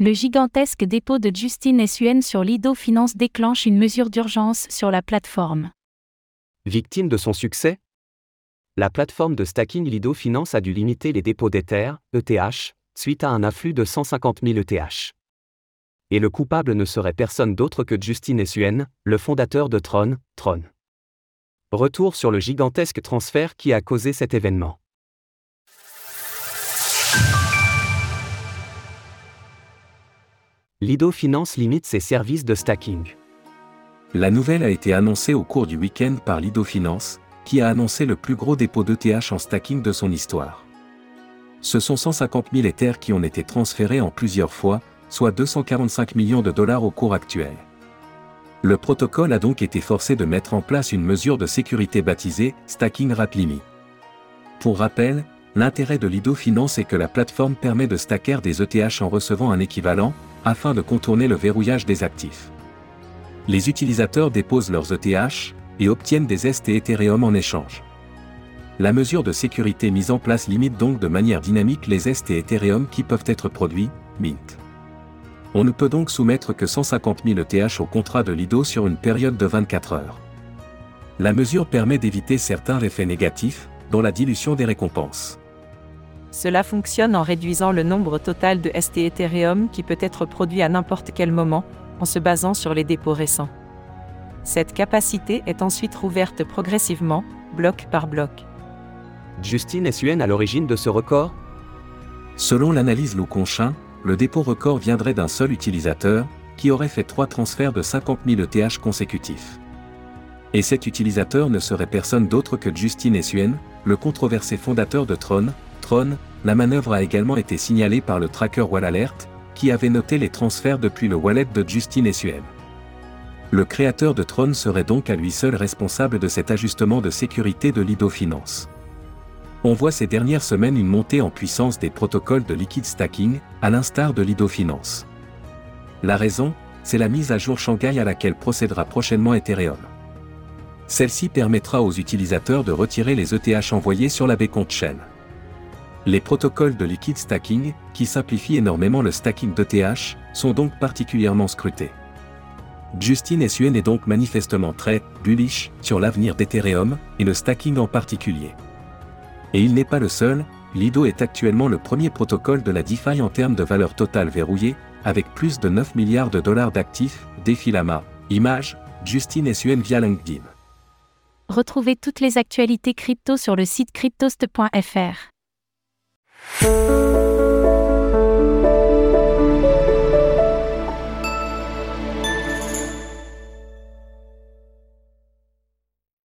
Le gigantesque dépôt de Justine Suen sur Lido Finance déclenche une mesure d'urgence sur la plateforme. Victime de son succès? La plateforme de stacking Lido Finance a dû limiter les dépôts d'Ether, ETH, suite à un afflux de 150 000 ETH. Et le coupable ne serait personne d'autre que Justine Suen, le fondateur de Tron, Tron. Retour sur le gigantesque transfert qui a causé cet événement. Lido Finance limite ses services de stacking. La nouvelle a été annoncée au cours du week-end par Lido Finance, qui a annoncé le plus gros dépôt d'ETH en stacking de son histoire. Ce sont 150 000 Ethers qui ont été transférés en plusieurs fois, soit 245 millions de dollars au cours actuel. Le protocole a donc été forcé de mettre en place une mesure de sécurité baptisée Stacking Rapimi. Pour rappel, l'intérêt de Lido Finance est que la plateforme permet de stacker des ETH en recevant un équivalent, afin de contourner le verrouillage des actifs. Les utilisateurs déposent leurs ETH et obtiennent des ST Ethereum en échange. La mesure de sécurité mise en place limite donc de manière dynamique les ST Ethereum qui peuvent être produits, mint. On ne peut donc soumettre que 150 000 ETH au contrat de Lido sur une période de 24 heures. La mesure permet d'éviter certains effets négatifs, dont la dilution des récompenses. Cela fonctionne en réduisant le nombre total de ST Ethereum qui peut être produit à n'importe quel moment, en se basant sur les dépôts récents. Cette capacité est ensuite rouverte progressivement, bloc par bloc. Justine Suen à l'origine de ce record? Selon l'analyse Louconchin, le dépôt record viendrait d'un seul utilisateur, qui aurait fait trois transferts de 50 000 ETH consécutifs. Et cet utilisateur ne serait personne d'autre que Justine Suen, le controversé fondateur de Tron, la manœuvre a également été signalée par le tracker WallAlert, qui avait noté les transferts depuis le wallet de Justine Esuem. Le créateur de Tron serait donc à lui seul responsable de cet ajustement de sécurité de Lido Finance. On voit ces dernières semaines une montée en puissance des protocoles de liquid stacking, à l'instar de Lido Finance. La raison, c'est la mise à jour Shanghai à laquelle procédera prochainement Ethereum. Celle-ci permettra aux utilisateurs de retirer les ETH envoyés sur la Beacon Chain. Les protocoles de liquid stacking, qui simplifient énormément le stacking d'ETH, sont donc particulièrement scrutés. Justin Suen est donc manifestement très bullish sur l'avenir d'Ethereum et le stacking en particulier. Et il n'est pas le seul, Lido est actuellement le premier protocole de la DeFi en termes de valeur totale verrouillée, avec plus de 9 milliards de dollars d'actifs, défi Lama. Image, Justin Suen via LinkedIn. Retrouvez toutes les actualités crypto sur le site cryptost.fr. Música